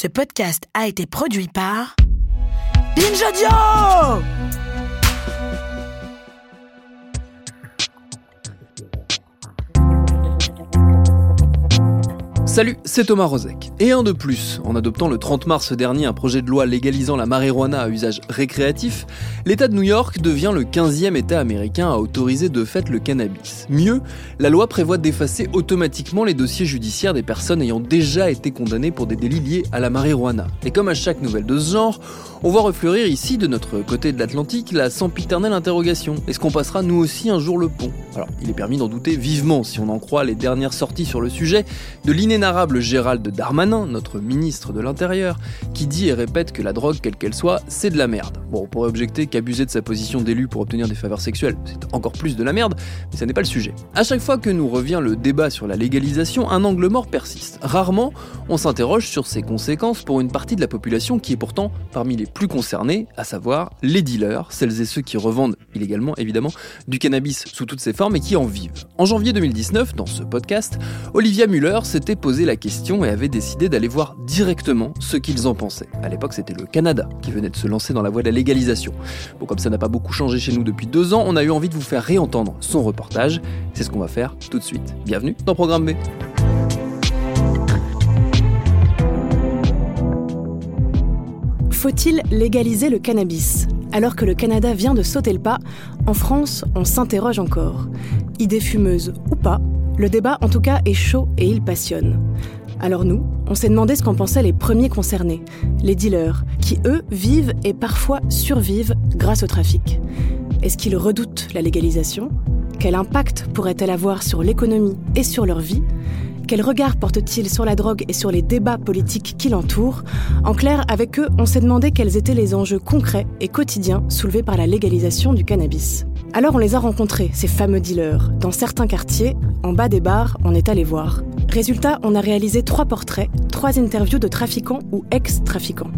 Ce podcast a été produit par Binge Audio Salut, c'est Thomas Rozek. Et un de plus, en adoptant le 30 mars dernier un projet de loi légalisant la marijuana à usage récréatif, l'État de New York devient le 15e État américain à autoriser de fait le cannabis. Mieux, la loi prévoit d'effacer automatiquement les dossiers judiciaires des personnes ayant déjà été condamnées pour des délits liés à la marijuana. Et comme à chaque nouvelle de ce genre, on voit refleurir ici, de notre côté de l'Atlantique, la sempiternelle interrogation. Est-ce qu'on passera nous aussi un jour le pont? Alors, il est permis d'en douter vivement si on en croit les dernières sorties sur le sujet de l'inénarrable Gérald Darmanin, notre ministre de l'Intérieur, qui dit et répète que la drogue, quelle qu'elle soit, c'est de la merde. Bon, on pourrait objecter qu'abuser de sa position d'élu pour obtenir des faveurs sexuelles, c'est encore plus de la merde, mais ça n'est pas le sujet. À chaque fois que nous revient le débat sur la légalisation, un angle mort persiste. Rarement, on s'interroge sur ses conséquences pour une partie de la population qui est pourtant parmi les plus concernés, à savoir les dealers, celles et ceux qui revendent illégalement évidemment du cannabis sous toutes ses formes et qui en vivent. En janvier 2019, dans ce podcast, Olivia Muller s'était la question et avait décidé d'aller voir directement ce qu'ils en pensaient. À l'époque, c'était le Canada qui venait de se lancer dans la voie de la légalisation. Bon, comme ça n'a pas beaucoup changé chez nous depuis deux ans, on a eu envie de vous faire réentendre son reportage. C'est ce qu'on va faire tout de suite. Bienvenue dans Programme B. Faut-il légaliser le cannabis? Alors que le Canada vient de sauter le pas, en France, on s'interroge encore. Idée fumeuse ou pas, le débat en tout cas est chaud et il passionne. Alors nous, on s'est demandé ce qu'en pensaient les premiers concernés, les dealers, qui eux vivent et parfois survivent grâce au trafic. Est-ce qu'ils redoutent la légalisation? Quel impact pourrait-elle avoir sur l'économie et sur leur vie? Quel regard porte-t-il sur la drogue et sur les débats politiques qui l'entourent En clair, avec eux, on s'est demandé quels étaient les enjeux concrets et quotidiens soulevés par la légalisation du cannabis. Alors on les a rencontrés, ces fameux dealers. Dans certains quartiers, en bas des bars, on est allé voir. Résultat, on a réalisé trois portraits, trois interviews de trafiquants ou ex-trafiquants.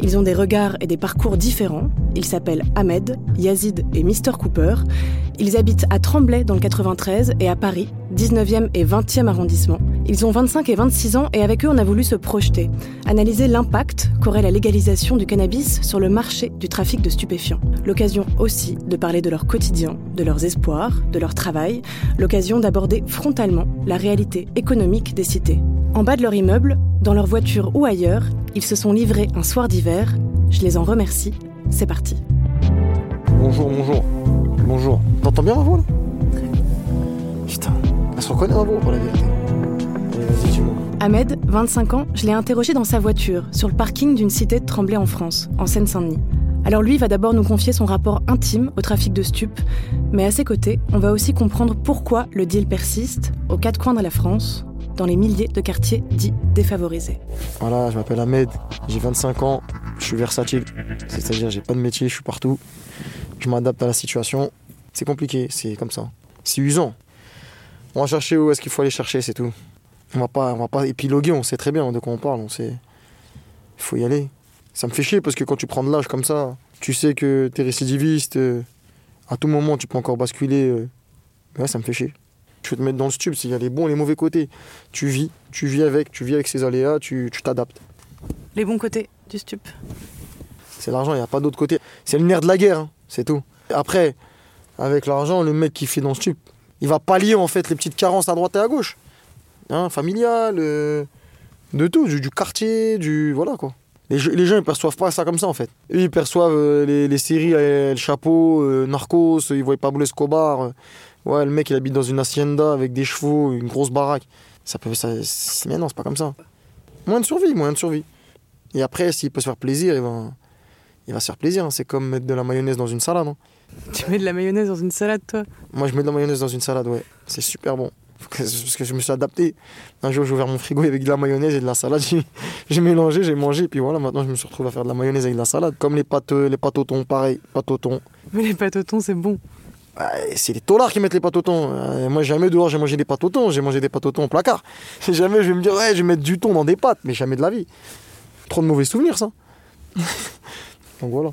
Ils ont des regards et des parcours différents. Ils s'appellent Ahmed, Yazid et Mr Cooper. Ils habitent à Tremblay dans le 93 et à Paris, 19e et 20e arrondissement. Ils ont 25 et 26 ans et avec eux on a voulu se projeter, analyser l'impact qu'aurait la légalisation du cannabis sur le marché du trafic de stupéfiants. L'occasion aussi de parler de leur quotidien, de leurs espoirs, de leur travail, l'occasion d'aborder frontalement la réalité économique des cités. En bas de leur immeuble, dans leur voiture ou ailleurs, ils se sont livrés un soir d'hiver. Je les en remercie. C'est parti. Bonjour, bonjour. Bonjour. T'entends bien ma voix là Putain, elle se reconnaît ma voix pour la vérité. Ahmed, 25 ans, je l'ai interrogé dans sa voiture, sur le parking d'une cité de Tremblay en France, en Seine-Saint-Denis. Alors lui va d'abord nous confier son rapport intime au trafic de stupes, mais à ses côtés, on va aussi comprendre pourquoi le deal persiste aux quatre coins de la France, dans les milliers de quartiers dits défavorisés. Voilà, je m'appelle Ahmed, j'ai 25 ans, je suis versatile. C'est-à-dire, j'ai pas de métier, je suis partout. Je m'adapte à la situation. C'est compliqué, c'est comme ça. C'est usant. On va chercher où est-ce qu'il faut aller chercher, c'est tout. On va pas, on va pas épiloguer, on sait très bien de quoi on parle, on sait. Il faut y aller. Ça me fait chier parce que quand tu prends de l'âge comme ça, tu sais que t'es récidiviste, euh, à tout moment tu peux encore basculer. euh. Ouais, ça me fait chier. Je vais te mettre dans le tube, il y a les bons et les mauvais côtés. Tu vis, tu vis avec, tu vis avec ces aléas, tu tu t'adaptes. Les bons côtés, du stup C'est l'argent, il n'y a pas d'autre côté. C'est le nerf de la guerre, hein, c'est tout. Après, avec l'argent, le mec qui fait dans le stup, il va pallier en fait les petites carences à droite et à gauche. Hein, familial, euh, de tout, du, du quartier, du. Voilà quoi. Les, gens ils perçoivent pas ça comme ça en fait. Ils perçoivent euh, les, les séries, euh, le chapeau, Narcos, ils voient Pablo Escobar. Ouais, le mec il habite dans une hacienda avec des chevaux, une grosse baraque. Ça peut. Ça, mais non, c'est pas comme ça. Moyen de survie, moyen de survie. Et après, s'il peut se faire plaisir, il va, il va se faire plaisir. hein. C'est comme mettre de la mayonnaise dans une salade. hein. Tu mets de la mayonnaise dans une salade, toi? Moi, je mets de la mayonnaise dans une salade, ouais. C'est super bon. Que- Parce que je me suis adapté. Un jour, j'ai ouvert mon frigo avec de la mayonnaise et de la salade. J'ai- mélangé, j'ai mangé. Puis voilà, maintenant, je me suis retrouvé à faire de la mayonnaise avec de la salade. Comme les pâtes, les pâtes au thon, pareil. Pâtes au thon. Mais les pâtes au thon, c'est bon. Ouais, c'est les taulards qui mettent les pâtes au thon. Euh, moi, jamais dehors, j'ai mangé des pâtes au thon. J'ai mangé des pâtes au thon au placard. Jamais je vais me dire, ouais, je vais mettre du thon dans des pâtes. Mais jamais de la vie. Trop de mauvais souvenirs, ça. Donc voilà.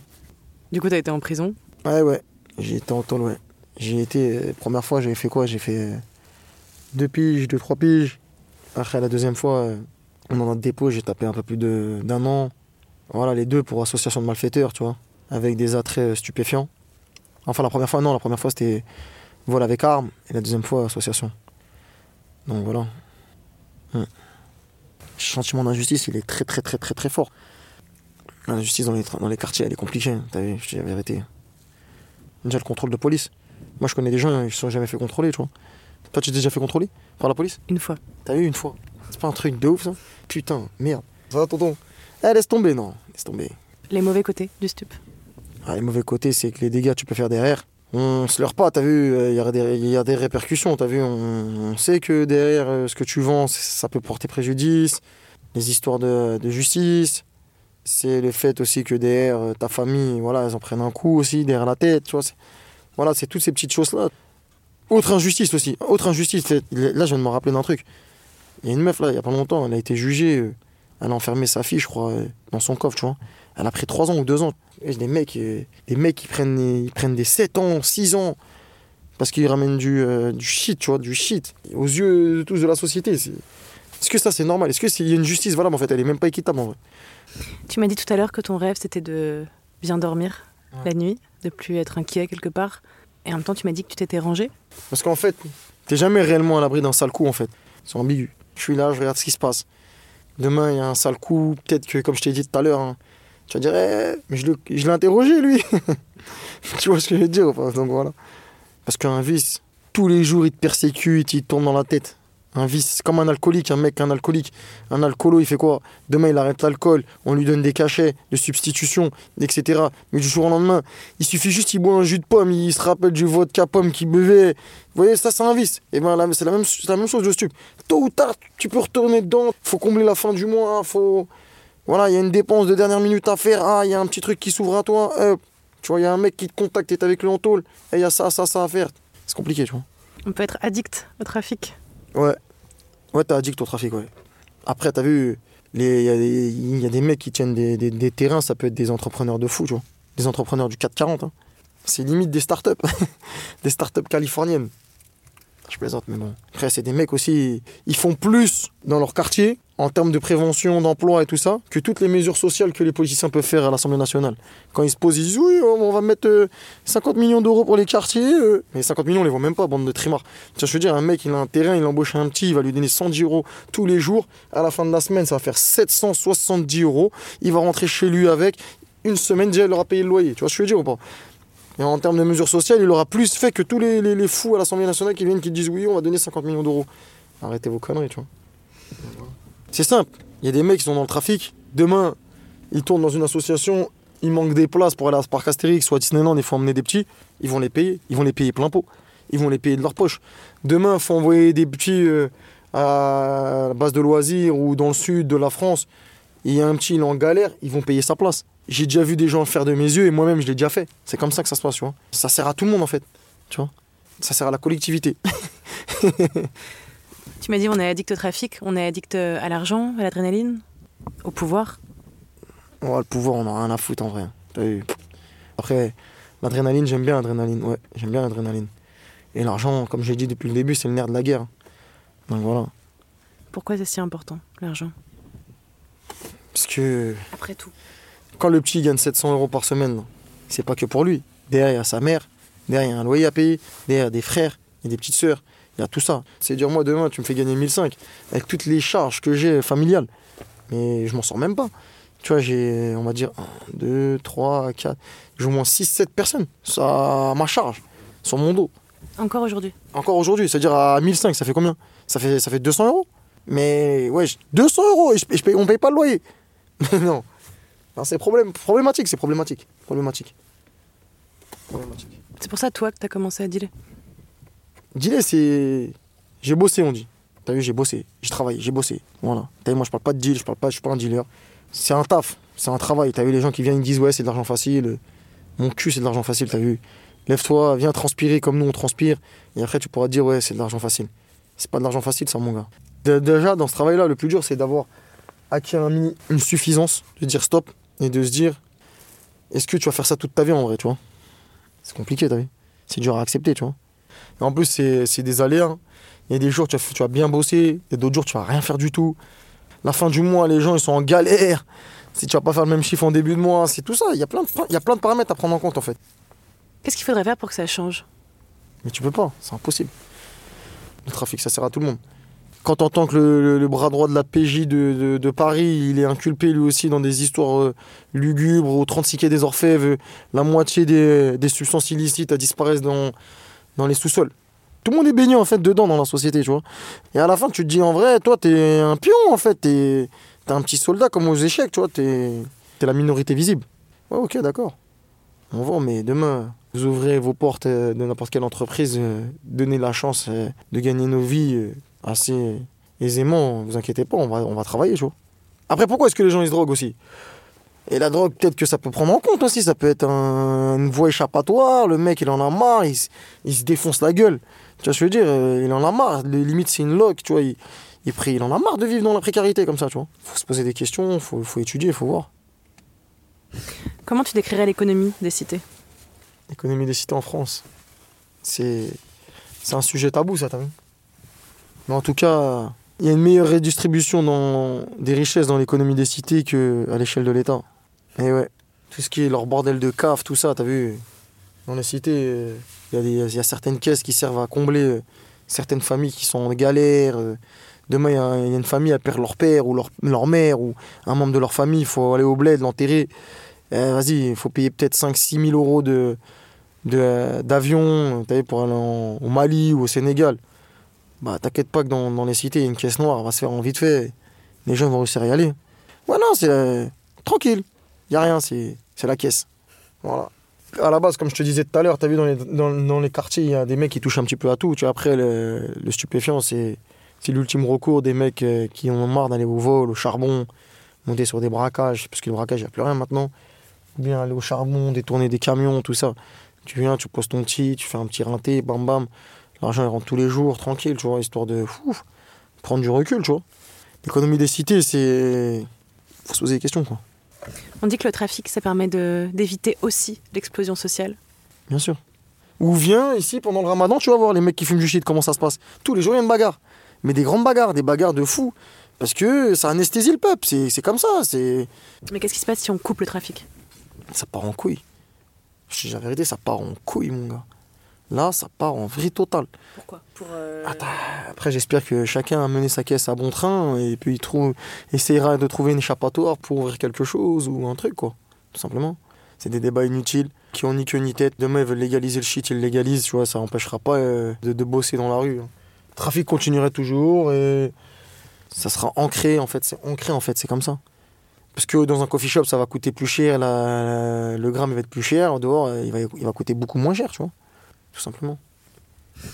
Du coup, t'as été en prison? Ouais, ouais. J'ai été en tôle, ouais. J'ai été. euh, première fois, j'ai fait quoi? J'ai fait euh, deux piges, deux, trois piges. Après, la deuxième fois, euh, dans notre dépôt, j'ai tapé un peu plus de- d'un an. Voilà, les deux pour association de malfaiteurs, tu vois. Avec des attraits stupéfiants. Enfin, la première fois, non. La première fois, c'était vol avec arme. Et la deuxième fois, association. Donc voilà. Hmm. Le sentiment d'injustice, il est très, très, très, très, très fort. La justice dans les, tra- dans les quartiers, elle est compliquée. hein. T'as vu, je te dis la vérité. Déjà le contrôle de police. Moi je connais des gens, ils se sont jamais fait contrôler, tu vois. Toi tu t'es déjà fait contrôler par la police? Une fois. T'as eu une fois. C'est pas un truc de ouf ça? Putain, merde. Ça va tonton Eh laisse tomber, non. Laisse tomber. Les mauvais côtés du stup. Ah, les mauvais côtés, c'est que les dégâts tu peux faire derrière. On se leurre pas, t'as vu, il y, a des- y a des répercussions, t'as vu, on, sait que derrière euh, ce que tu vends, ça peut porter préjudice. Les histoires de, de justice, c'est le fait aussi que derrière euh, ta famille, voilà, elles en prennent un coup aussi, derrière la tête, tu vois. Voilà, c'est toutes ces petites choses-là. Autre injustice aussi, autre injustice, là je viens de me rappeler d'un truc. Il y a une meuf là, il y a pas longtemps, elle a été jugée, euh, elle a enfermé sa fille, je crois, euh, dans son coffre, tu vois. Elle a pris 3 ans ou 2 ans. Et des mecs, euh, des mecs qui prennent, des- ils prennent des 7 ans, 6 ans, parce qu'ils ramènent du, euh, du shit, tu vois, du shit. Aux yeux de tous de la société. Est-ce que ça c'est normal? Est-ce qu'il y a une justice valable en fait? Elle est même pas équitable en vrai. Tu m'as dit tout à l'heure que ton rêve, c'était de bien dormir la nuit, de plus être inquiet quelque part. Et en même temps, tu m'as dit que tu t'étais rangé. Parce qu'en fait, t'es jamais réellement à l'abri d'un sale coup en fait. C'est ambigu. Je suis là, je regarde ce qui se passe. Demain, il y a un sale coup, peut-être que, comme je t'ai dit tout à l'heure, hein, tu vas dire, Eh, mais je l'ai interrogé lui. tu vois ce que je veux dire Donc voilà. Parce qu'un vice, tous les jours, il te persécute, il te tourne dans la tête. Un vice, c'est comme un alcoolique, un mec, un alcoolique. Un alcoolo, il fait quoi? Demain, il arrête l'alcool, on lui donne des cachets de substitution, etc. Mais du jour au lendemain, il suffit juste qu'il boit un jus de pomme, il se rappelle du vodka pomme qu'il buvait. Vous voyez, ça, c'est un vice. Et ben, là, c'est la même, la même chose de stup. Tôt ou tard, tu peux retourner dedans. faut combler la fin du mois. faut... Voilà, il y a une dépense de dernière minute à faire. Ah, il y a un petit truc qui s'ouvre à toi. hop. Tu vois, il y a un mec qui te contacte, t'es avec lui en tôle. Et il y a ça, ça, ça à faire. C'est compliqué, tu vois. On peut être addict au trafic. Ouais. Ouais, t'es addict au trafic, ouais. Après, t'as vu, les- il y, a des- il y a des mecs qui tiennent des, des- des terrains, ça peut être des entrepreneurs de fou, tu vois. Des entrepreneurs du 440. hein. C'est limite des startups. des startups californiennes. Je plaisante, mais bon. Après, c'est des mecs aussi, ils font plus dans leur quartier, en termes de prévention, d'emploi et tout ça, que toutes les mesures sociales que les politiciens peuvent faire à l'Assemblée nationale. Quand ils se posent, ils disent oui, on va mettre euh, 50 millions d'euros pour les quartiers. euh. Mais 50 millions, on les voit même pas, bande de trimards. Vois, je veux dire, un mec, il a un terrain, il embauche un petit, il va lui donner 110 euros tous les jours. À la fin de la semaine, ça va faire 770 euros. Il va rentrer chez lui avec. Une semaine, déjà, il aura payé le loyer. Tu vois ce que je veux dire ou pas? Et en termes de mesures sociales, il aura plus fait que tous les, fous à l'Assemblée nationale qui viennent, qui disent oui, on va donner 50 millions d'euros. Arrêtez vos conneries, tu vois. C'est simple. Il y a des mecs qui sont dans le trafic. Demain, ils tournent dans une association. Il manque des places pour aller à ce parc Astérix ou à Disneyland. Il faut emmener des petits. Ils vont les payer. Ils vont les payer plein pot. Ils vont les payer de leur poche. Demain, il faut envoyer des petits euh, à la base de loisirs ou dans le sud de la France. Il y a un petit, il est en galère. Ils vont payer sa place. J'ai déjà vu des gens le faire de mes yeux et moi-même, je l'ai déjà fait. C'est comme ça que ça se passe, tu vois. Ça sert à tout le monde, en fait. Tu vois. Ça sert à la collectivité. Tu m'as dit on est addict au trafic, on est addict euh, à l'argent, à l'adrénaline, au pouvoir. Le pouvoir, on a rien à foutre en vrai. Après, l'adrénaline, j'aime bien l'adrénaline. Ouais, j'aime bien l'adrénaline. Et l'argent, comme j'ai dit depuis le début, c'est le nerf de la guerre. Donc voilà. Pourquoi c'est si important, l'argent? Parce que Après tout. Quand le petit gagne 700 euros par semaine, c'est pas que pour lui. Derrière, il y a sa mère, derrière, il y a un loyer à payer, derrière, il y a des frères, il y a des petites sœurs, il y a tout ça. C'est dire, moi, demain, tu me fais gagner 1005 avec toutes les charges que j'ai familiales. Mais je m'en sors même pas. Tu vois, j'ai, on va dire, 1, 2, 3, 4, j'ai au moins 6, 7 personnes ça, à ma charge, sur mon dos. Encore aujourd'hui? Encore aujourd'hui, c'est-à-dire à 1005, ça fait combien? Ça fait, ça fait 200 euros Mais ouais, 200 euros et, je, et je paye, on paye pas le loyer. non. Non c'est problème, problématique, c'est problématique. Problématique. Problématique. C'est pour ça, toi, que t'as commencé à dealer? Dealer, c'est. J'ai bossé, on dit. T'as vu, j'ai bossé, j'ai travaillé, j'ai bossé. Voilà. T'as vu, moi, je parle pas de deal, je parle pas, je suis pas un dealer. C'est un taf, c'est un travail. T'as vu, les gens qui viennent, ils disent, ouais, c'est de l'argent facile. Mon cul, c'est de l'argent facile, t'as vu. Lève-toi, viens transpirer comme nous, on transpire. Et après, tu pourras dire, ouais, c'est de l'argent facile. C'est pas de l'argent facile, ça, mon gars. Déjà, dans ce travail-là, le plus dur, c'est d'avoir acquis un une suffisance, de dire stop, et de se dire, est-ce que tu vas faire ça toute ta vie en vrai, tu vois? C'est compliqué, t'as vu C'est dur à accepter, tu vois. Et en plus, c'est des aléas. Il y a des jours, tu vas, tu vas bien bosser, et d'autres jours, tu vas rien faire du tout. La fin du mois, les gens, ils sont en galère. Si tu vas pas faire le même chiffre en début de mois, c'est tout ça. Il y, a plein de, il y a plein de paramètres à prendre en compte, en fait. Qu'est-ce qu'il faudrait faire pour que ça change? Mais tu peux pas, c'est impossible. Le trafic, ça sert à tout le monde. Quand t'entends que le, bras droit de la PJ de, Paris, il est inculpé lui aussi dans des histoires euh, lugubres, au 36 quai des Orfèvres, euh, la moitié des, substances illicites disparaissent dans, les sous-sols. Tout le monde est baigné en fait dedans dans la société, tu vois. Et à la fin, tu te dis en vrai, toi, t'es un pion en fait, t'es t'es un petit soldat comme aux échecs, tu vois, t'es es la minorité visible. Ouais, ok, d'accord. On va, mais demain, vous ouvrez vos portes euh, de n'importe quelle entreprise, donnez la chance de gagner nos vies assez aisément, vous inquiétez pas, on va, on va travailler, tu vois. Après, pourquoi est-ce que les gens ils se droguent aussi? Et la drogue, peut-être que ça peut prendre en compte aussi, ça peut être un- une voie échappatoire, le mec il en a marre, il, se- il se défonce la gueule. Tu vois ce que je veux dire euh, Il en a marre, les limites c'est une loque, tu vois, il, il, prie- il en a marre de vivre dans la précarité comme ça, tu vois. Faut se poser des questions, faut, faut étudier, faut voir. Comment tu décrirais l'économie des cités? L'économie des cités en France. C'est c'est un sujet tabou, ça, t'as vu? Mais en tout cas, il y a une meilleure redistribution dans, des richesses dans l'économie des cités qu'à l'échelle de l'État. Et ouais, tout ce qui est leur bordel de cave, tout ça, t'as vu Dans les cités, euh, il y, a certaines caisses qui servent à combler euh, certaines familles qui sont en galère. euh. Demain, il y, a une famille, elle perd leur père ou leur, leur mère ou un membre de leur famille, il faut aller au bled, l'enterrer. Eh, Vas-y, il faut payer peut-être 5-6 000 euros de, de- d'avion vu, pour aller au Mali ou au Sénégal. Bah, t'inquiète pas que dans, dans les cités, il y a une caisse noire, elle va se faire en vite fait. Les gens vont réussir à y aller. Ouais, non, c'est euh, tranquille. Il a rien, c'est, la caisse. Voilà. À la base, comme je te disais tout à l'heure, t'as vu dans les, dans, dans les quartiers, il y a des mecs qui touchent un petit peu à tout. Tu vois, après, le, le stupéfiant, c'est, l'ultime recours des mecs euh, qui ont marre d'aller au vol, au charbon, monter sur des braquages, parce que le braquage, il n'y a plus rien maintenant. Ou bien aller au charbon, détourner des camions, tout ça. Tu viens, tu poses ton petit, tu fais un petit rinté, bam bam. L'argent il rentre tous les jours, tranquille, tu vois, histoire de ouf, prendre du recul, tu vois. L'économie des cités, c'est. Faut se poser des questions, quoi. On dit que le trafic, ça permet de- d'éviter aussi l'explosion sociale. Bien sûr. Ou viens ici pendant le ramadan, tu vas voir les mecs qui fument du shit, comment ça se passe. Tous les jours, il y a une bagarre. Mais des grandes bagarres, des bagarres de fous. Parce que ça anesthésie le peuple, c'est c'est comme ça, c'est. Mais qu'est-ce qui se passe si on coupe le trafic? Ça part en couille. Je dis la vérité, ça part en couille, mon gars. Là, ça part en vrille totale. Pourquoi? Pour Après, j'espère que chacun a mené sa caisse à bon train et puis il trouve, essaiera de trouver une échappatoire pour ouvrir quelque chose ou un truc, quoi. Tout simplement. C'est des débats inutiles qui ont ni queue ni tête. Demain, ils veulent légaliser le shit, ils le légalisent, tu vois, ça empêchera pas euh, de, de bosser dans la rue. hein. Le trafic continuerait toujours et ça sera ancré, en fait. C'est ancré, en fait, c'est comme ça. Parce que dans un coffee shop, ça va coûter plus cher, la- la- le gramme il va être plus cher, dehors, euh, il va, il va coûter beaucoup moins cher, tu vois. Tout simplement.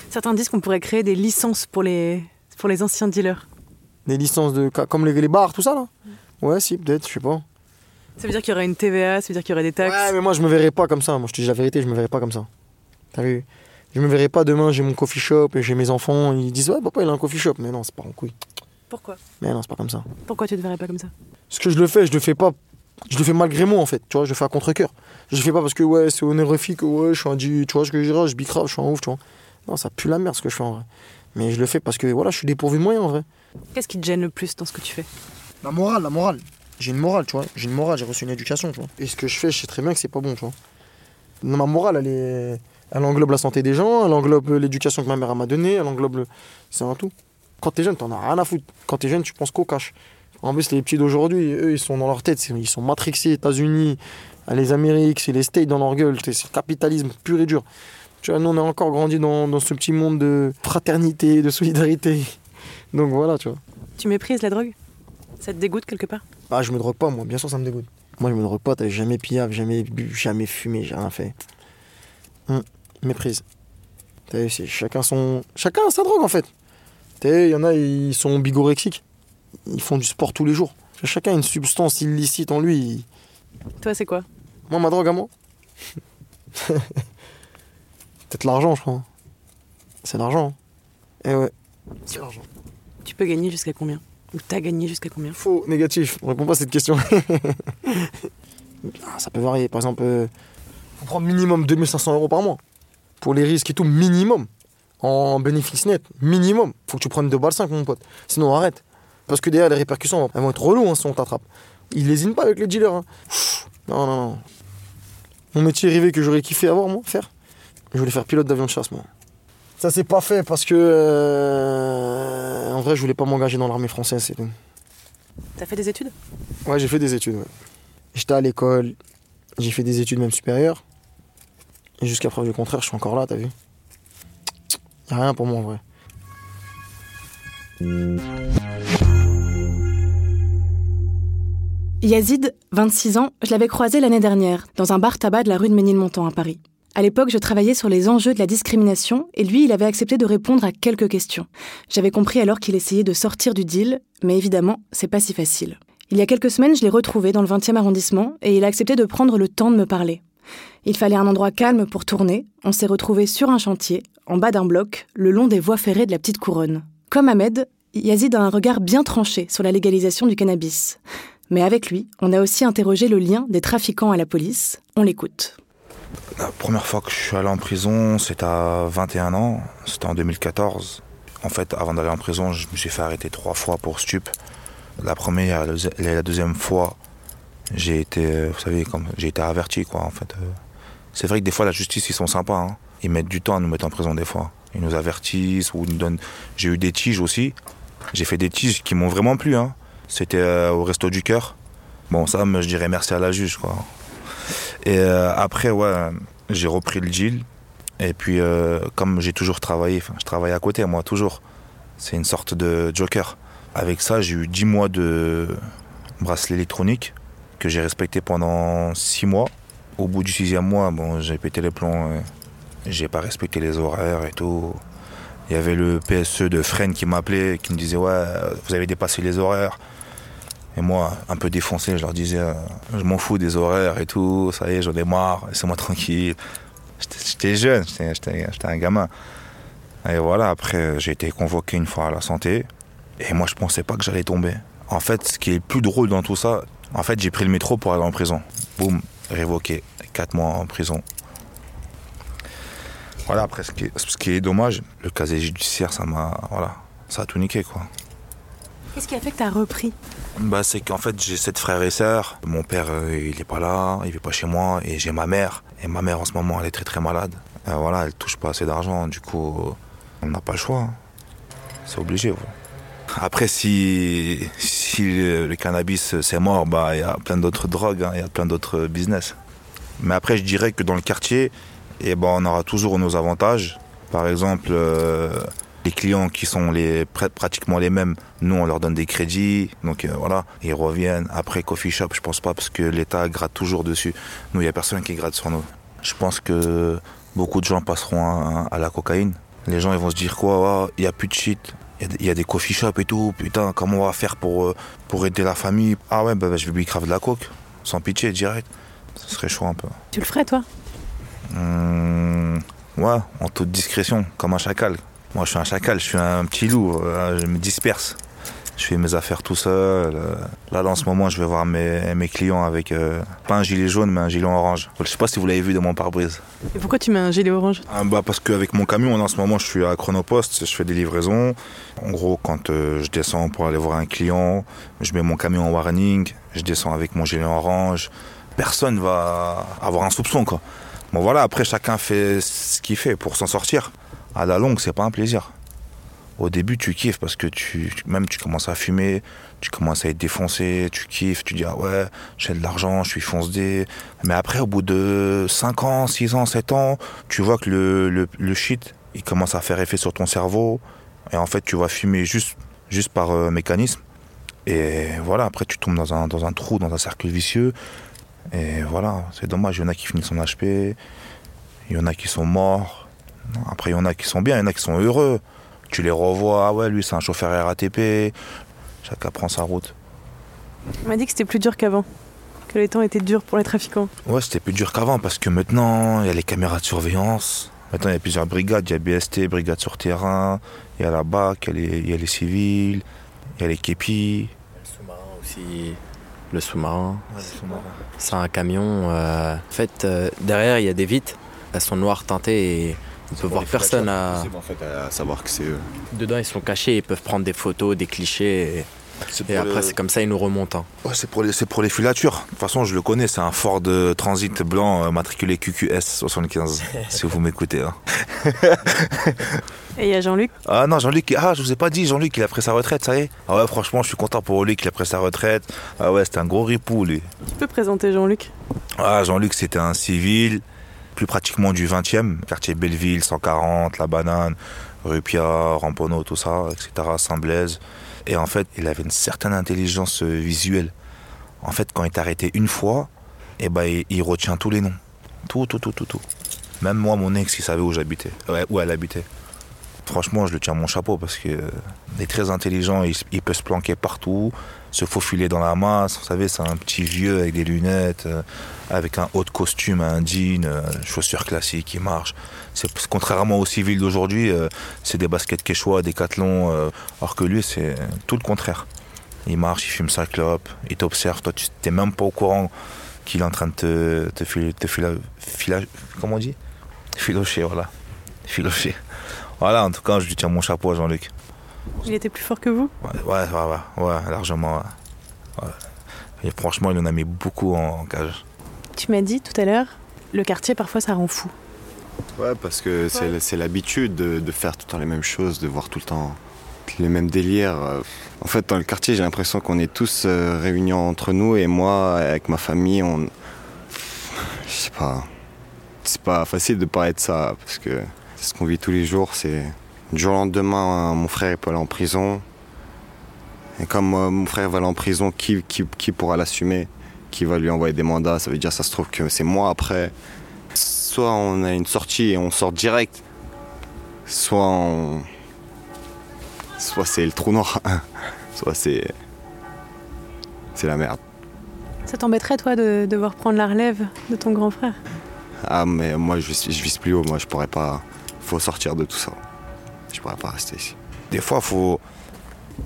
Certains disent qu'on pourrait créer des licences pour les, pour les anciens dealers. Des licences de. Comme les, les bars, tout ça là Ouais, si, peut-être, je sais pas. Ça veut dire qu'il y aurait une TVA, ça veut dire qu'il y aurait des taxes. Ouais, mais moi je me verrais pas comme ça. Moi je te dis la vérité, je me verrais pas comme ça. T'as vu? Je me verrais pas demain, j'ai mon coffee shop et j'ai mes enfants, ils disent ouais, papa il a un coffee shop. Mais non, c'est pas en couille. Pourquoi? Mais non, c'est pas comme ça. Pourquoi tu te verrais pas comme ça? Ce que je le fais, je le fais pas. Je le fais malgré moi en fait, tu vois, je le fais à contre-coeur. Je le fais pas parce que ouais, c'est honorifique, ouais, je suis un du, tu vois ce que je dirais, je bicrave, je suis un ouf, tu vois. Non, ça pue la merde ce que je fais en vrai. Mais je le fais parce que voilà, je suis dépourvu de moyens en vrai. Qu'est-ce qui te gêne le plus dans ce que tu fais? La morale, la morale. J'ai une morale, tu vois. J'ai une morale, j'ai reçu une éducation, tu vois. Et ce que je fais, je sais très bien que c'est pas bon, tu vois. Ma morale, elle est. Elle englobe la santé des gens, elle englobe l'éducation que ma mère m'a donnée, elle englobe le. C'est un tout. Quand t'es jeune, t'en as rien à foutre. Quand t'es jeune, tu penses qu'au cash. En plus, les petits d'aujourd'hui, eux, ils sont dans leur tête, ils sont matrixés, États-Unis, les Amériques, c'est les States dans leur gueule, c'est le capitalisme pur et dur. Tu vois, nous, on a encore grandi dans, dans ce petit monde de fraternité, de solidarité. Donc voilà, tu vois. Tu méprises la drogue? Ça te dégoûte quelque part? Ah, je me drogue pas, moi, bien sûr, ça me dégoûte. Moi, je me drogue pas, t'as jamais pillave, jamais bu, jamais fumé, j'ai rien fait. Hum, méprise. T'as vu, c'est chacun son. Chacun a sa drogue en fait. Il y en a, ils sont bigorexiques. Ils font du sport tous les jours. Chacun a une substance illicite en lui. Toi, c'est quoi? Moi, ma drogue à moi Peut-être l'argent, je crois. C'est l'argent. Eh ouais, c'est l'argent. Tu peux gagner jusqu'à combien? Ou t'as gagné jusqu'à combien? Faux, négatif. On répond pas à cette question. Ah, ça peut varier. Par exemple, euh, faut prendre minimum 2500 euros par mois. Pour les risques et tout, minimum. En bénéfice net, minimum. Faut que tu prennes 2 balles 5, mon pote. Sinon, arrête. Parce que derrière, les répercussions, elles vont être reloues hein, si on t'attrape. Ils lésinent pas avec les dealers. hein. Non, non, non. Mon métier rêvé que j'aurais kiffé avoir, moi, faire, je voulais faire pilote d'avion de chasse, moi. Ça s'est pas fait parce que. euh, en vrai, je voulais pas m'engager dans l'armée française, c'est tout. T'as fait des études? Ouais, j'ai fait des études, ouais. J'étais à l'école, j'ai fait des études même supérieures. Et jusqu'à preuve du contraire, je suis encore là, t'as vu Y'a rien pour moi, en vrai. Yazid, 26 ans, je l'avais croisé l'année dernière, dans un bar tabac de la rue de Ménilmontant à Paris. À l'époque, je travaillais sur les enjeux de la discrimination et lui, il avait accepté de répondre à quelques questions. J'avais compris alors qu'il essayait de sortir du deal, mais évidemment, c'est pas si facile. Il y a quelques semaines, je l'ai retrouvé dans le 20e arrondissement et il a accepté de prendre le temps de me parler. Il fallait un endroit calme pour tourner. On s'est retrouvé sur un chantier, en bas d'un bloc, le long des voies ferrées de la petite couronne. Comme Ahmed, Yazid a un regard bien tranché sur la légalisation du cannabis. Mais avec lui, on a aussi interrogé le lien des trafiquants à la police. On l'écoute. La première fois que je suis allé en prison, c'était à 21 ans, c'était en 2014. En fait, avant d'aller en prison, je me suis fait arrêter trois fois pour stup. La première et la deuxième fois, j'ai été, vous savez, comme j'ai été averti, quoi, en fait. C'est vrai que des fois, la justice, ils sont sympas. hein. Ils mettent du temps à nous mettre en prison, des fois. Ils nous avertissent ou nous donnent. J'ai eu des tiges aussi. J'ai fait des tiges qui m'ont vraiment plu. Hein. C'était euh, au Resto du Cœur. Bon, ça, je dirais merci à la juge, quoi. Et euh, après, ouais, j'ai repris le deal. Et puis, euh, comme j'ai toujours travaillé, je travaille à côté, moi, toujours. C'est une sorte de joker. Avec ça, j'ai eu 10 mois de bracelet électronique que j'ai respecté pendant 6 mois. Au bout du sixième mois, bon, j'ai pété les plombs. J'ai pas respecté les horaires et tout. Il y avait le PSE de Fresnes qui m'appelait, qui me disait Ouais, vous avez dépassé les horaires. Et moi, un peu défoncé, je leur disais euh, Je m'en fous des horaires et tout, ça y est, j'en ai marre, laissez-moi tranquille. J'étais- jeune, j'étais un gamin. Et voilà, après, j'ai été convoqué une fois à la santé. Et moi, je pensais pas que j'allais tomber. En fait, ce qui est le plus drôle dans tout ça, en fait, j'ai pris le métro pour aller en prison. Boum, révoqué. 4 mois en prison. Voilà, après, ce qui est, ce qui est dommage, le casier judiciaire, ça m'a. Voilà, ça a tout niqué, quoi. Qu'est-ce qui a fait que t'as repris? Bah, c'est qu'en fait, j'ai sept frères et sœurs. Mon père, euh, il est pas là, il vit pas chez moi. Et j'ai ma mère. Et ma mère, en ce moment, elle est très très malade. Euh, voilà, elle touche pas assez d'argent. Du coup, on n'a pas le choix. hein. C'est obligé. Après, si, si le, cannabis, euh, c'est mort, bah, il y a plein d'autres drogues, hein, il y a plein d'autres business. Mais après, je dirais que dans le quartier, eh ben, on aura toujours nos avantages. Par exemple, les clients qui sont les, pratiquement les mêmes, nous, on leur donne des crédits. Donc euh, voilà, ils reviennent. Après, coffee shop, je pense pas parce que l'État gratte toujours dessus. Nous, il n'y a personne qui gratte sur nous. Je pense que beaucoup de gens passeront à, à la cocaïne. Les gens, ils vont se dire quoi Il n'y a plus de shit. Il y a des- y, coffee shops et tout. Putain, comment on va faire pour, euh, pour aider la famille? Ah ouais, bah, bah, je vais lui grave de la coke. Sans pitié, direct. Ce serait chaud un peu. Tu le ferais, toi? Hum, ouais, en toute discrétion, comme un chacal. Moi, je suis un chacal, je suis un petit loup, euh, je me disperse. Je fais mes affaires tout seul. Là, en ce moment, je vais voir mes, mes clients avec euh, pas un gilet jaune, mais un gilet orange. Je sais pas si vous l'avez vu dans mon pare-brise. Et pourquoi tu mets un gilet orange? Ah, bah, parce qu'avec mon camion, en ce moment, je suis à Chronopost, je fais des livraisons. En gros, quand euh, je descends pour aller voir un client, je mets mon camion en warning, je descends avec mon gilet orange. Personne va avoir un soupçon, quoi. Bon, voilà, après, chacun fait ce qu'il fait pour s'en sortir. À la longue, c'est pas un plaisir. Au début, tu kiffes parce que tu, même tu commences à fumer, tu commences à être défoncé, tu kiffes, tu dis ah ouais, j'ai de l'argent, je suis fonce-dé. Mais après, au bout de 5 ans, 6 ans, 7 ans, tu vois que le, le, le shit, il commence à faire effet sur ton cerveau. Et en fait, tu vas fumer juste, juste par euh, mécanisme. Et voilà, après, tu tombes dans un, dans un trou, dans un cercle vicieux. Et voilà, c'est dommage. Il y en a qui finissent en HP, il y en a qui sont morts. Après, il y en a qui sont bien, il y en a qui sont heureux. Tu les revois, ah ouais, lui c'est un chauffeur RATP, chacun prend sa route. On m'a dit que c'était plus dur qu'avant, que les temps étaient durs pour les trafiquants. Ouais, c'était plus dur qu'avant parce que maintenant, il y a les caméras de surveillance. Maintenant, il y a plusieurs brigades. Il y a BST, brigade sur terrain. Il y a la BAC, il y a les, il y a les civils, il y a les képis. Le sous-marin aussi. Le sous-marin. C'est un camion. euh, en fait, euh, derrière, il y a des vitres. Elles sont noires teintées et on peut voir personne à. en fait à savoir que c'est eux. Dedans, ils sont cachés. Ils peuvent prendre des photos, des clichés. Et, après, c'est comme ça, ils nous remontent. hein. Ouais, c'est pour les, c'est pour les filatures. De toute façon, je le connais, c'est un Ford euh, Transit blanc euh, matriculé QQS 75. si vous m'écoutez. hein. Et il y a Jean-Luc? Ah non, Jean-Luc, ah, je vous ai pas dit, Jean-Luc, il a pris sa retraite, ça y est. Ah ouais, franchement, je suis content pour lui qu'il a pris sa retraite. Ah ouais, c'était un gros ripou, lui. Tu peux présenter Jean-Luc? Ah, Jean-Luc, c'était un civil, plus pratiquement du 20e, quartier Belleville, 140, La Banane, rue Pierre, tout ça, etc., Saint-Blaise. Et en fait, il avait une certaine intelligence visuelle. En fait, quand il est arrêté une fois, eh ben, il, retient tous les noms. Tout, tout, tout, tout, tout. Même moi, mon ex, il savait où j'habitais, où elle habitait. Franchement, je le tiens mon chapeau parce que euh, est très intelligent, il peut se planquer partout, se faufiler dans la masse. Vous savez, c'est un petit vieux avec des lunettes, euh, avec un haut de costume, un jean, euh, chaussures classiques, il marche. C'est contrairement aux civils d'aujourd'hui, euh, c'est des baskets quechua, des cathlons, alors que lui, c'est tout le contraire. Il marche, il fume sa clope, il t'observe, toi, tu n'es même pas au courant qu'il est en train de te, te, fil- te fila- comment on dit? Filocher, voilà. Filocher. Voilà, en tout cas, je lui tiens mon chapeau à Jean-Luc. Il était plus fort que vous Ouais, ouais, ouais, ouais, ouais, largement. ouais. Ouais. Et franchement, il en a mis beaucoup en, en cage. Tu m'as dit tout à l'heure, le quartier parfois ça rend fou. Ouais, parce que c'est c'est l'habitude de, de faire tout le temps les mêmes choses, de voir tout le temps les mêmes délires. En fait, dans le quartier, j'ai l'impression qu'on est tous euh, réunis entre nous et moi, avec ma famille, on. Je sais pas. C'est pas facile de parler de ça parce que c'est ce qu'on vit tous les jours. C'est du jour au lendemain, mon frère peut aller en prison. Et comme euh, mon frère va aller en prison, qui, qui, qui pourra l'assumer? Qui va lui envoyer des mandats? Ça veut dire, ça se trouve que c'est moi après. Soit on a une sortie et on sort direct, soit on... Soit c'est le trou noir, soit c'est... C'est la merde. Ça t'embêterait toi de devoir prendre la relève de ton grand frère? Ah mais moi je, je vise plus haut, moi je pourrais pas... Faut sortir de tout ça. Je pourrais pas rester ici. Des fois, faut.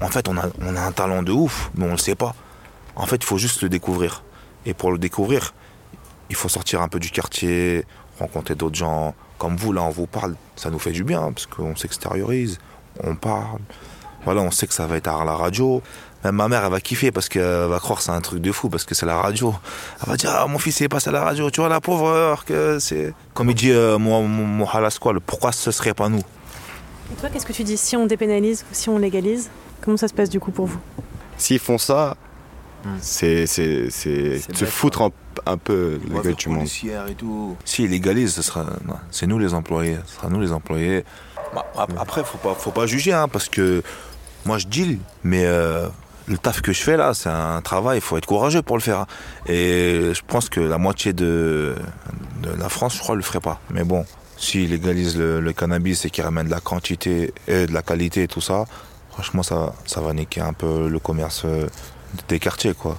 En fait, on a, un talent de ouf, mais on le sait pas. En fait, il faut juste le découvrir. Et pour le découvrir, il faut sortir un peu du quartier, rencontrer d'autres gens. Comme vous, là, on vous parle, ça nous fait du bien, parce qu'on s'extériorise, on parle. Voilà, on sait que ça va être à la radio. Même ma mère, elle va kiffer parce qu'elle va croire que c'est un truc de fou, parce que c'est la radio. Elle va dire, ah, mon fils, il est passé à la radio, tu vois, la pauvre, que c'est. Comme il dit, euh, halas, quoi, le pourquoi ce serait pas nous? Et toi, qu'est-ce que tu dis si on dépénalise ou si on légalise Comment ça se passe du coup pour vous? S'ils font ça, c'est c'est- se bête, foutre un, un peu de la gueule du monde. policière et tout. Si ils légalisent, ce sera, c'est nous les employés. Ce sera nous les employés. Bah, ap- après, faut pas, faut pas juger, hein, parce que moi je deal, mais euh, le taf que je fais là, c'est un travail. Il faut être courageux pour le faire. hein. Et je pense que la moitié de, de la France, je crois, le ferait pas. Mais bon, s'ils légalisent le, le cannabis et qu'ils ramènent de la quantité et de la qualité et tout ça, franchement, ça, ça va niquer un peu le commerce euh, des quartiers, quoi.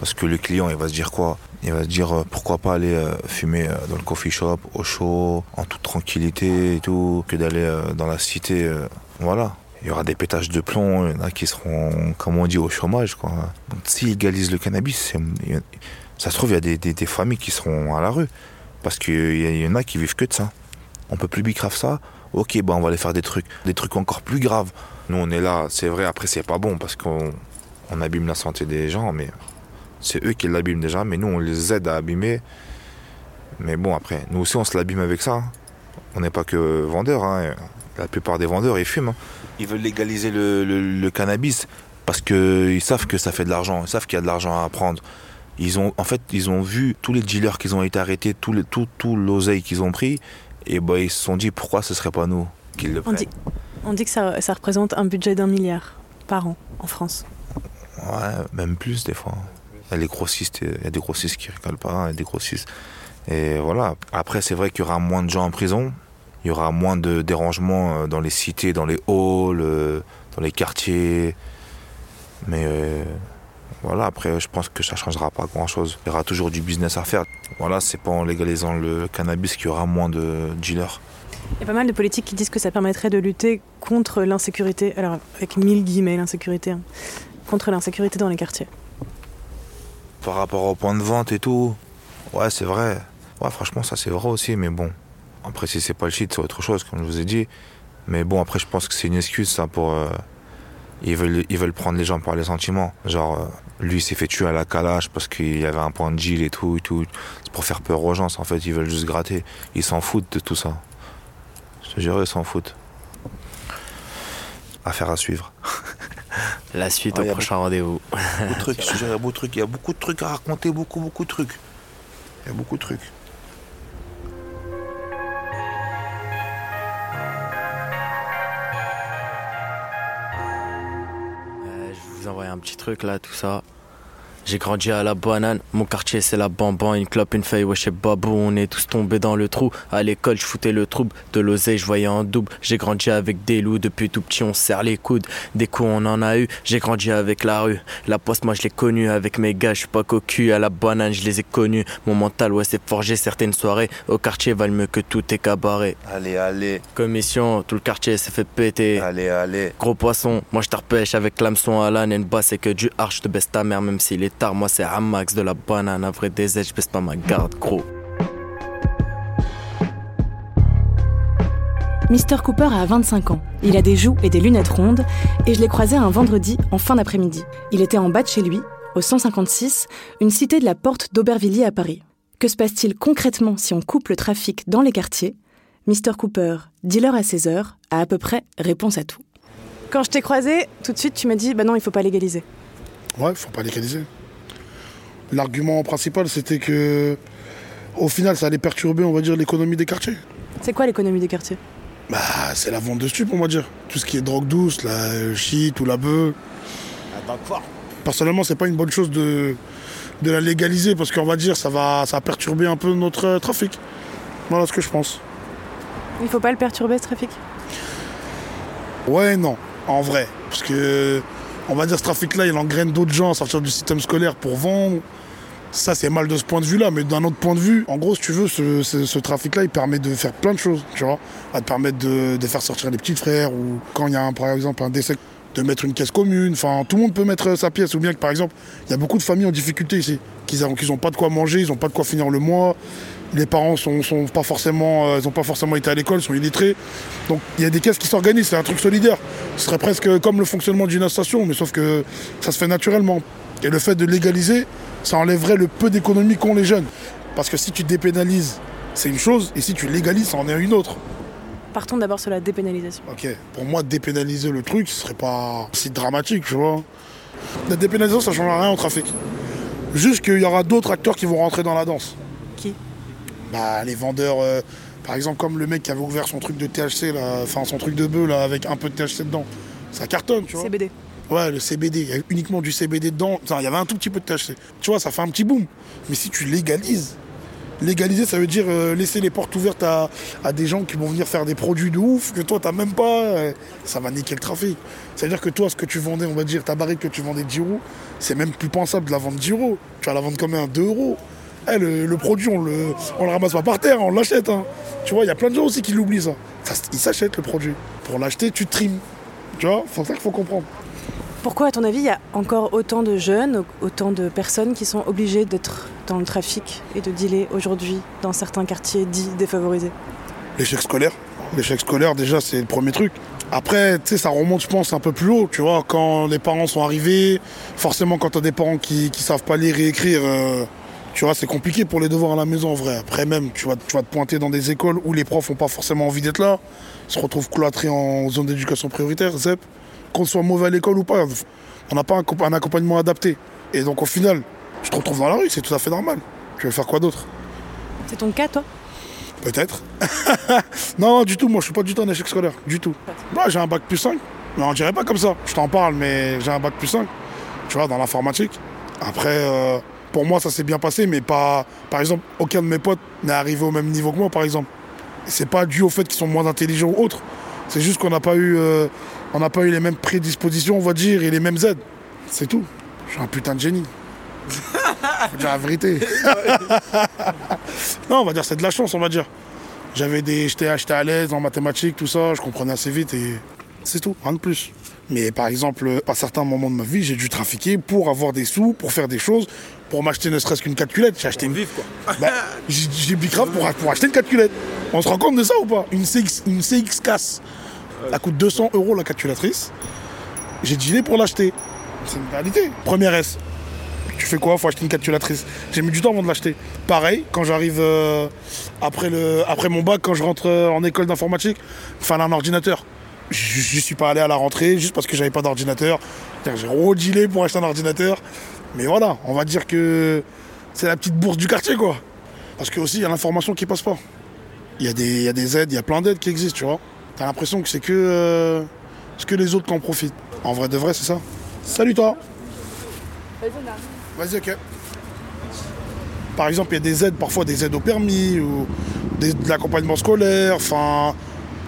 Parce que le client, il va se dire quoi? Il va se dire euh, pourquoi pas aller euh, fumer dans le coffee shop, au chaud, en toute tranquillité et tout, que d'aller dans la cité. voilà. il y aura des pétages de plomb, il y en a qui seront, comme on dit, au chômage. Quoi. S'ils légalisent le cannabis, ça se trouve, il y a des, des, familles qui seront à la rue. Parce qu'il y, en a qui vivent que de ça. On peut plus bicrave ça. Ok, bah on va aller faire des trucs, des trucs encore plus graves. Nous, on est là, c'est vrai, après, c'est pas bon parce qu'on on abîme la santé des gens, mais c'est eux qui l'abîment déjà, mais nous, on les aide à abîmer. Mais bon, après, nous aussi, on se l'abîme avec ça. Hein. On n'est pas que vendeurs. Hein. La plupart des vendeurs, ils fument. Hein. Ils veulent légaliser le, cannabis parce qu'ils savent que ça fait de l'argent. Ils savent qu'il y a de l'argent à prendre. Ils ont, en fait, ils ont vu tous les dealers qui ont été arrêtés, tout, tout l'oseille qu'ils ont pris, et bah, ils se sont dit pourquoi ce serait pas nous qui le prennent. On dit, que ça, ça représente un budget d'un milliard par an en France. Ouais, même plus des fois. Il y a les grossistes, il y a des grossistes qui rigolent pas, il y a des grossistes. Et voilà. Après, c'est vrai qu'il y aura moins de gens en prison, il y aura moins de dérangements euh, dans les cités, dans les halls, euh, dans les quartiers. Mais euh, voilà, après, je pense que ça ne changera pas grand-chose. Il y aura toujours du business à faire. Voilà, c'est pas en légalisant le cannabis qu'il y aura moins de dealers. Il y a pas mal de politiques qui disent que ça permettrait de lutter contre l'insécurité, alors avec mille guillemets l'insécurité, hein, contre l'insécurité dans les quartiers. Par rapport au point de vente et tout, ouais, c'est vrai. Ouais, franchement, ça c'est vrai aussi, mais bon. Après, si c'est pas le shit, c'est autre chose, comme je vous ai dit. Mais bon, après, je pense que c'est une excuse, ça, pour. Euh, ils, veulent, ils veulent prendre les gens par les sentiments. Genre, euh, lui, il s'est fait tuer à la calage parce qu'il y avait un point de deal et tout, et tout. C'est pour faire peur aux gens, en fait, ils veulent juste gratter. Ils s'en foutent de tout ça. Je te jure, ils s'en foutent. Affaire à suivre. La suite au prochain rendez-vous. Beaucoup de trucs, je il y a beaucoup de trucs. Il y a beaucoup de trucs à raconter, beaucoup, beaucoup de trucs. Il y a beaucoup de trucs. Petit truc là, tout ça. J'ai grandi à la banane, mon quartier c'est la bamban, une clope, une feuille, wesh babou, on est tous tombés dans le trou. À l'école, je foutais le trouble, de l'oseille, je voyais en double. J'ai grandi avec des loups, depuis tout petit on serre les coudes. Des coups on en a eu, j'ai grandi avec la rue. La poste, moi je l'ai connue avec mes gars, je suis pas cocu. À la banane, je les ai connus. Mon mental, ouais, c'est forgé certaines soirées. Au quartier, valent mieux que tout est cabaret. Allez, allez. Commission, tout le quartier s'est fait péter. Allez, allez. Gros poisson, moi je te repêche avec l'hameçon à l'âne et une basse, c'est que du arche de baisse ta mère, même s'il est tard. Moi, c'est max de la banane. À vrai des je baisse pas ma garde, gros. Mr. Cooper a 25 ans. Il a des joues et des lunettes rondes et je l'ai croisé un vendredi en fin d'après-midi. Il était en bas de chez lui, au 156, une cité de la porte d'Aubervilliers à Paris. Que se passe-t-il concrètement si on coupe le trafic dans les quartiers? Mr. Cooper, dealer à 16 heures, a à peu près réponse à tout. Quand je t'ai croisé, tout de suite tu m'as dit bah non, il faut pas légaliser. Ouais, il faut pas légaliser. L'argument principal, c'était que, au final, ça allait perturber, on va dire, l'économie des quartiers. C'est quoi l'économie des quartiers? Bah, c'est la vente de stupes, on va dire. Tout ce qui est drogue douce, la shit ou la bœuf. Personnellement, c'est pas une bonne chose de, de la légaliser parce qu'on va dire ça va, ça va perturber un peu notre trafic. Voilà ce que je pense. Il faut pas le perturber ce trafic? Ouais, non, en vrai. Parce que, on va dire, ce trafic-là, il engraine d'autres gens à sortir du système scolaire pour vendre. Ça, c'est mal de ce point de vue-là, mais d'un autre point de vue, en gros, si tu veux, ce, trafic-là, il permet de faire plein de choses, tu vois. Va te permettre de, faire sortir les petits frères, ou quand il y a, par exemple, un décès, de mettre une caisse commune. Enfin, tout le monde peut mettre sa pièce. Ou bien que, par exemple, il y a beaucoup de familles en difficulté ici, qui n'ont pas de quoi manger, ils n'ont pas de quoi finir le mois. Les parents sont, pas forcément, euh, ils n'ont pas forcément été à l'école, sont illettrés. Donc il y a des caisses qui s'organisent, c'est un truc solidaire. Ce serait presque comme le fonctionnement d'une station, mais sauf que ça se fait naturellement. Et le fait de légaliser, ça enlèverait le peu d'économie qu'ont les jeunes. Parce que si tu dépénalises, c'est une chose, et si tu légalises, ça en est une autre. Partons d'abord sur la dépénalisation. Ok, pour moi, dépénaliser le truc, ce serait pas si dramatique, tu vois. La dépénalisation, ça ne changera rien au trafic. Juste qu'il y aura d'autres acteurs qui vont rentrer dans la danse. Qui? Bah, les vendeurs, euh, par exemple, comme le mec qui avait ouvert son truc de THC, enfin son truc de bœuf, là, avec un peu de THC dedans. Ça cartonne, tu vois. CBD. Ouais, le CBD, il y a uniquement du CBD dedans. il y avait un tout petit peu de THC. Tu vois, ça fait un petit boom. Mais si tu légalises, légaliser, ça veut dire euh, laisser les portes ouvertes à, des gens qui vont venir faire des produits de ouf que toi, t'as même pas. Euh, ça va niquer le trafic. Ça veut dire que toi, ce que tu vendais, on va dire, ta barrique que tu vendais 10 euros, c'est même plus pensable de la vendre 10 euros. Tu vas la vendre comme un 2 euros. Eh, le, produit, on le, on le ramasse pas par terre, on l'achète. Hein. Tu vois, il y a plein de gens aussi qui l'oublient ça. ça ils s'achètent le produit. Pour l'acheter, tu trimes Tu vois, c'est ça qu'il faut comprendre. Pourquoi, à ton avis, il y a encore autant de jeunes, autant de personnes qui sont obligées d'être dans le trafic et de dealer aujourd'hui dans certains quartiers dits défavorisés? L'échec scolaire. L'échec scolaire, déjà, c'est le premier truc. Après, tu sais, ça remonte, je pense, un peu plus haut. Tu vois, quand les parents sont arrivés, forcément, quand tu as des parents qui, qui savent pas lire et écrire, euh, tu vois, c'est compliqué pour les devoirs à la maison, en vrai. Après, même, tu vas, tu vas te pointer dans des écoles où les profs n'ont pas forcément envie d'être là, se retrouvent cloîtrés en zone d'éducation prioritaire, ZEP. Qu'on soit mauvais à l'école ou pas, on n'a pas un, un accompagnement adapté. Et donc, au final, tu te retrouves dans la rue, c'est tout à fait normal. Tu veux faire quoi d'autre? C'est ton cas, toi? Peut-être. non, du tout, moi je suis pas du tout un échec scolaire, du tout. Moi j'ai un bac plus 5, mais on dirait pas comme ça. Je t'en parle, mais j'ai un bac plus 5, tu vois, dans l'informatique. Après, euh, pour moi ça s'est bien passé, mais pas. Par exemple, aucun de mes potes n'est arrivé au même niveau que moi, par exemple. C'est pas dû au fait qu'ils sont moins intelligents ou autres. C'est juste qu'on n'a pas eu. euh, on n'a pas eu les mêmes prédispositions, on va dire, et les mêmes aides. C'est tout. Je suis un putain de génie. Faut dire la vérité. non, on va dire c'est de la chance, on va dire. J'avais des, j'étais, à l'aise en mathématiques, tout ça, je comprenais assez vite et c'est tout, rien de plus. Mais par exemple, à certains moments de ma vie, j'ai dû trafiquer pour avoir des sous, pour faire des choses, pour m'acheter ne serait-ce qu'une calculette. J'ai acheté une. Bah, j'ai, j'ai bicrave pour, pour acheter une calculette. On se rend compte de ça ou pas? Une CX, une CX casse. Elle coûte 200 euros la calculatrice. J'ai dealé pour l'acheter. C'est une réalité. Première S. Tu fais quoi? Faut acheter une calculatrice. J'ai mis du temps avant de l'acheter. Pareil, quand j'arrive euh, après, mon bac, quand je rentre euh, en école d'informatique, il fallait un ordinateur. Je suis pas allé à la rentrée juste parce que j'avais pas d'ordinateur. J'ai redealé pour acheter un ordinateur. Mais voilà, on va dire que c'est la petite bourse du quartier, quoi. Parce que aussi, il y a l'information qui passe pas. Il y, y a des aides, il y a plein d'aides qui existent, tu vois. T'as l'impression que c'est que, euh, c'est que les autres qui en profitent. En vrai de vrai, c'est ça. Salut toi Vas-y, ok. Par exemple, il y a des aides, parfois des aides au permis ou des- de l'accompagnement scolaire. Enfin,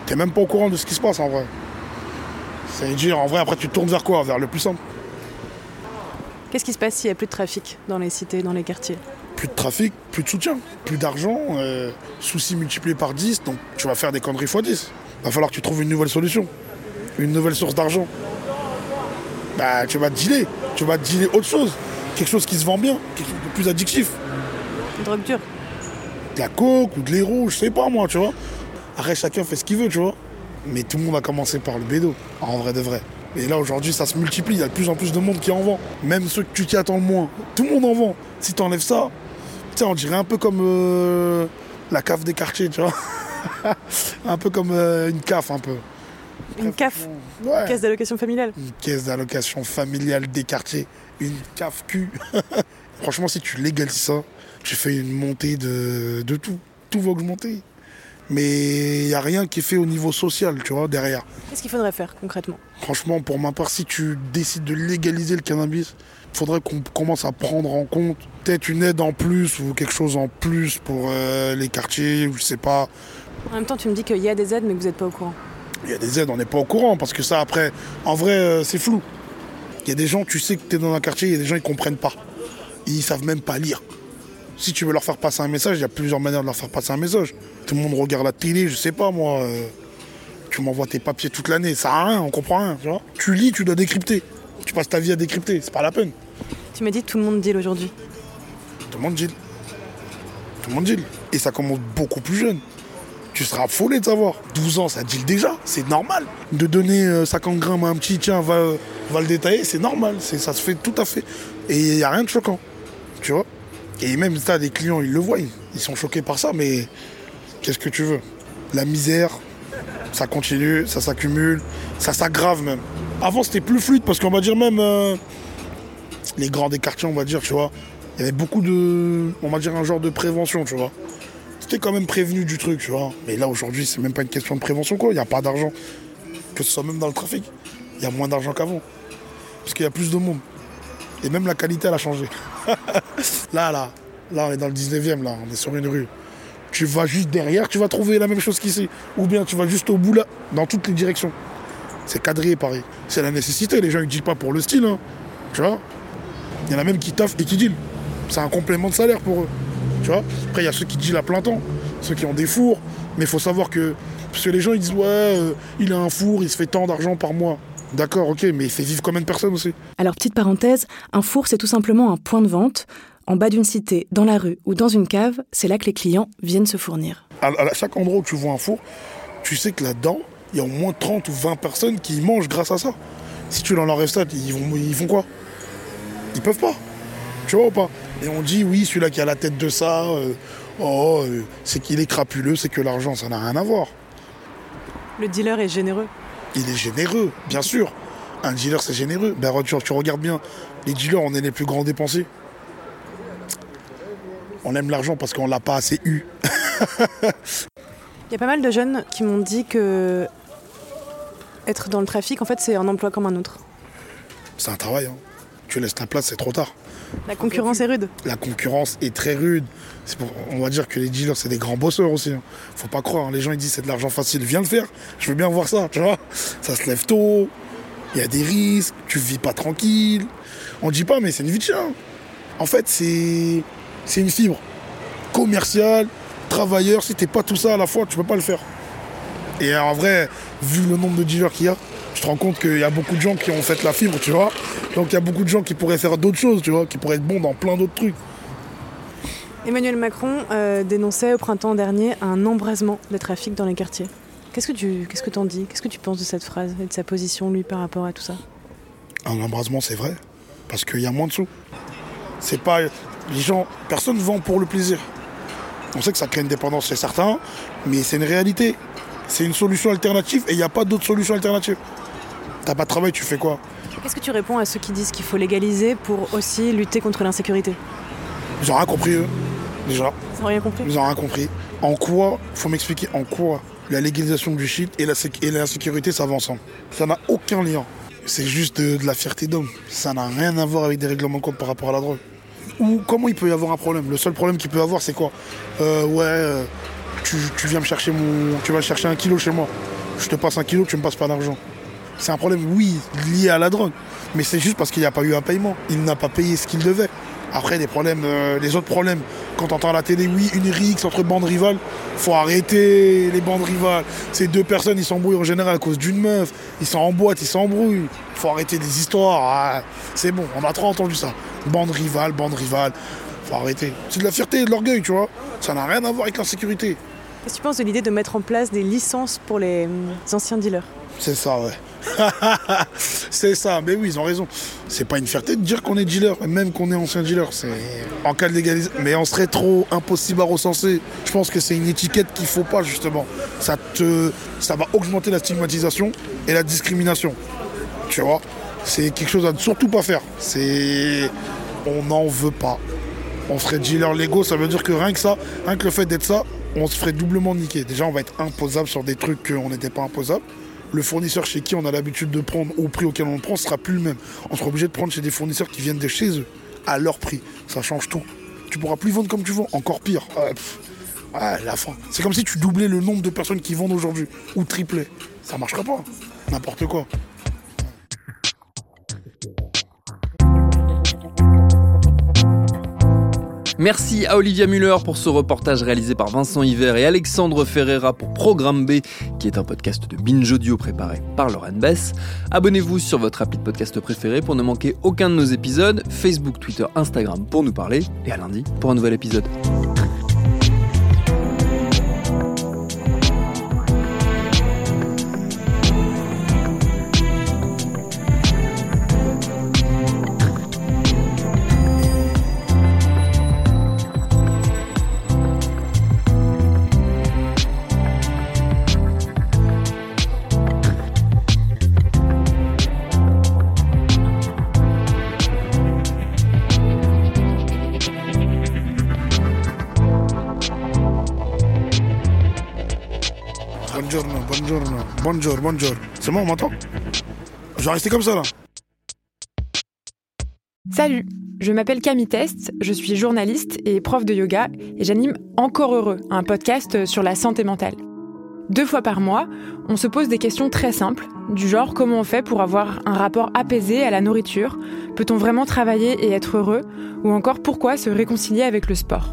t'es même pas au courant de ce qui se passe en vrai. C'est-à-dire, en vrai, après, tu te tournes vers quoi? Vers le plus simple. Qu'est-ce qui se passe s'il n'y a plus de trafic dans les cités, dans les quartiers? Plus de trafic, plus de soutien, plus d'argent, euh, soucis multipliés par 10, donc tu vas faire des conneries x 10. Va falloir que tu trouves une nouvelle solution, une nouvelle source d'argent. Bah, tu vas te dealer, tu vas te dealer autre chose, quelque chose qui se vend bien, quelque chose de plus addictif. Une drogue dure de la coke ou de l'héros, je sais pas moi, tu vois. Après, chacun fait ce qu'il veut, tu vois. Mais tout le monde a commencé par le bédo, en vrai de vrai. Et là, aujourd'hui, ça se multiplie. Il y a de plus en plus de monde qui en vend. Même ceux que tu t'y attends le moins. Tout le monde en vend. Si tu enlèves ça, tu sais, on dirait un peu comme euh, la cave des quartiers, tu vois. un peu comme euh, une CAF, un peu. Une CAF Ouais. Caisse d'allocation familiale Une caisse d'allocation familiale des quartiers. Une CAF Q. Franchement, si tu légalises ça, tu fais une montée de, de tout. Tout va augmenter. Mais il n'y a rien qui est fait au niveau social, tu vois, derrière. Qu'est-ce qu'il faudrait faire concrètement? Franchement, pour ma part, si tu décides de légaliser le cannabis, il faudrait qu'on commence à prendre en compte peut-être une aide en plus ou quelque chose en plus pour euh, les quartiers, ou je sais pas. En même temps, tu me dis qu'il y a des aides, mais que vous n'êtes pas au courant. Il y a des aides, on n'est pas au courant parce que ça, après, en vrai, euh, c'est flou. Il y a des gens, tu sais que tu es dans un quartier, il y a des gens, ils comprennent pas. Ils savent même pas lire. Si tu veux leur faire passer un message, il y a plusieurs manières de leur faire passer un message. Tout le monde regarde la télé, je sais pas moi. euh, tu m'envoies tes papiers toute l'année, ça a rien, on comprend rien, tu vois. Tu lis, tu dois décrypter. Tu passes ta vie à décrypter, c'est pas la peine. Tu m'as dit tout le monde deal aujourd'hui. Tout le monde deal. Tout le monde deal. Et ça commence beaucoup plus jeune. Tu seras affolé de savoir. 12 ans, ça deal déjà, c'est normal. De donner euh, 50 grammes à un petit, tiens, va, va le détailler, c'est normal. Ça se fait tout à fait. Et il n'y a rien de choquant. Tu vois Et même ça, des clients, ils le voient. Ils sont choqués par ça, mais qu'est-ce que tu veux? La misère, ça continue, ça s'accumule, ça s'aggrave même. Avant, c'était plus fluide parce qu'on va dire même euh, les grands des quartiers, on va dire, tu vois. Il y avait beaucoup de, on va dire, un genre de prévention, tu vois. Quand même prévenu du truc, tu vois. Mais là, aujourd'hui, c'est même pas une question de prévention, quoi. Il n'y a pas d'argent. Que ce soit même dans le trafic. Il y a moins d'argent qu'avant. Parce qu'il y a plus de monde. Et même la qualité, elle a changé. là, là, là, on est dans le 19e, là. On est sur une rue. Tu vas juste derrière, tu vas trouver la même chose qu'ici. Ou bien tu vas juste au bout, là, dans toutes les directions. C'est quadrillé, pareil. C'est la nécessité. Les gens, ils disent pas pour le style, hein. Tu vois? Il y en a même qui taffent et qui deal. C'est un complément de salaire pour eux. Tu vois Après, il y a ceux qui à plein temps, ceux qui ont des fours. Mais il faut savoir que. Parce que les gens, ils disent, ouais, euh, il a un four, il se fait tant d'argent par mois. D'accord, ok, mais il fait vivre combien de personnes aussi? Alors, petite parenthèse, un four, c'est tout simplement un point de vente. En bas d'une cité, dans la rue ou dans une cave, c'est là que les clients viennent se fournir. à, à chaque endroit où tu vois un four, tu sais que là-dedans, il y a au moins 30 ou 20 personnes qui mangent grâce à ça. Si tu leur enlèves ça, ils, vont, ils font quoi? Ils peuvent pas. Tu vois ou pas? Et on dit, oui, celui-là qui a la tête de ça, euh, oh, euh, c'est qu'il est crapuleux, c'est que l'argent, ça n'a rien à voir. Le dealer est généreux. Il est généreux, bien sûr. Un dealer, c'est généreux. Ben, tu, tu regardes bien, les dealers, on est les plus grands dépensiers. On aime l'argent parce qu'on l'a pas assez eu. Il y a pas mal de jeunes qui m'ont dit que être dans le trafic, en fait, c'est un emploi comme un autre. C'est un travail. hein. Tu laisses ta place, c'est trop tard. La concurrence est rude. La concurrence est très rude. On va dire que les dealers, c'est des grands bosseurs aussi. hein. Faut pas croire. hein. Les gens, ils disent c'est de l'argent facile. Viens le faire. Je veux bien voir ça, tu vois. Ça se lève tôt. Il y a des risques. Tu vis pas tranquille. On dit pas, mais c'est une vie de chien. En fait, c'est une fibre. Commercial, travailleur. Si t'es pas tout ça à la fois, tu peux pas le faire. Et en vrai, vu le nombre de dealers qu'il y a, te rends compte qu'il y a beaucoup de gens qui ont fait la fibre, tu vois. Donc il y a beaucoup de gens qui pourraient faire d'autres choses, tu vois, qui pourraient être bons dans plein d'autres trucs. Emmanuel Macron euh, dénonçait au printemps dernier un embrasement des trafics dans les quartiers. Qu'est-ce que tu qu'est-ce que t'en dis? Qu'est-ce que tu penses de cette phrase et de sa position, lui, par rapport à tout ça? Un embrasement, c'est vrai, parce qu'il y a moins de sous. C'est pas. Les gens. Personne vend pour le plaisir. On sait que ça crée une dépendance chez certains, mais c'est une réalité. C'est une solution alternative et il n'y a pas d'autre solution alternative. T'as pas de travail, tu fais quoi Qu'est-ce que tu réponds à ceux qui disent qu'il faut légaliser pour aussi lutter contre l'insécurité? Ils ont rien compris, eux, déjà. Ils n'ont rien compris? Ils ont rien compris. En quoi, faut m'expliquer en quoi la légalisation du shit et la l'insécurité, ça va ensemble. Ça n'a aucun lien. C'est juste de, de la fierté d'homme. Ça n'a rien à voir avec des règlements de compte par rapport à la drogue. Ou comment il peut y avoir un problème? Le seul problème qu'il peut y avoir, c'est quoi? Euh, Ouais, euh, tu, tu viens me chercher mon. Tu vas chercher un kilo chez moi. Je te passe un kilo, tu me passes pas d'argent. C'est un problème, oui, lié à la drogue. Mais c'est juste parce qu'il n'y a pas eu un paiement. Il n'a pas payé ce qu'il devait. Après, les problèmes, euh, les autres problèmes, quand on entend à la télé, oui, une rixe entre bandes rivales, faut arrêter les bandes rivales. Ces deux personnes, ils s'embrouillent en général à cause d'une meuf. Ils sont en boîte, ils s'embrouillent. Faut arrêter des histoires. Ah, c'est bon, on a trop entendu ça. Bande rivale, bande rivale. Faut arrêter. C'est de la fierté et de l'orgueil, tu vois. Ça n'a rien à voir avec l'insécurité. Qu'est-ce que tu penses de l'idée de mettre en place des licences pour les hum, anciens dealers? C'est ça, ouais. c'est ça, mais oui, ils ont raison. C'est pas une fierté de dire qu'on est dealer, même qu'on est ancien dealer. C'est en cas de légalisation. Mais on serait trop impossible à recenser. Je pense que c'est une étiquette qu'il faut pas justement. Ça te, ça va augmenter la stigmatisation et la discrimination. Tu vois, c'est quelque chose à ne surtout pas faire. C'est, on n'en veut pas. On serait dealer légaux, ça veut dire que rien que ça, rien que le fait d'être ça, on se ferait doublement niquer. Déjà, on va être imposable sur des trucs qu'on n'était pas imposable. Le fournisseur chez qui on a l'habitude de prendre au prix auquel on le prend sera plus le même. On sera obligé de prendre chez des fournisseurs qui viennent de chez eux, à leur prix. Ça change tout. Tu pourras plus vendre comme tu vends, encore pire. Pff. Ouais, la fin. C'est comme si tu doublais le nombre de personnes qui vendent aujourd'hui, ou triplais. Ça marchera pas. N'importe quoi. Merci à Olivia Muller pour ce reportage réalisé par Vincent Hiver et Alexandre Ferreira pour Programme B, qui est un podcast de Binge Audio préparé par Lauren Bess. Abonnez-vous sur votre appli de podcast préféré pour ne manquer aucun de nos épisodes, Facebook, Twitter, Instagram pour nous parler, et à lundi pour un nouvel épisode. Buongiorno, buongiorno. C'est bon, on m'entend Je vais rester comme ça là. Salut, je m'appelle Camille Test, je suis journaliste et prof de yoga et j'anime Encore Heureux, un podcast sur la santé mentale. Deux fois par mois, on se pose des questions très simples, du genre comment on fait pour avoir un rapport apaisé à la nourriture, peut-on vraiment travailler et être heureux, ou encore pourquoi se réconcilier avec le sport.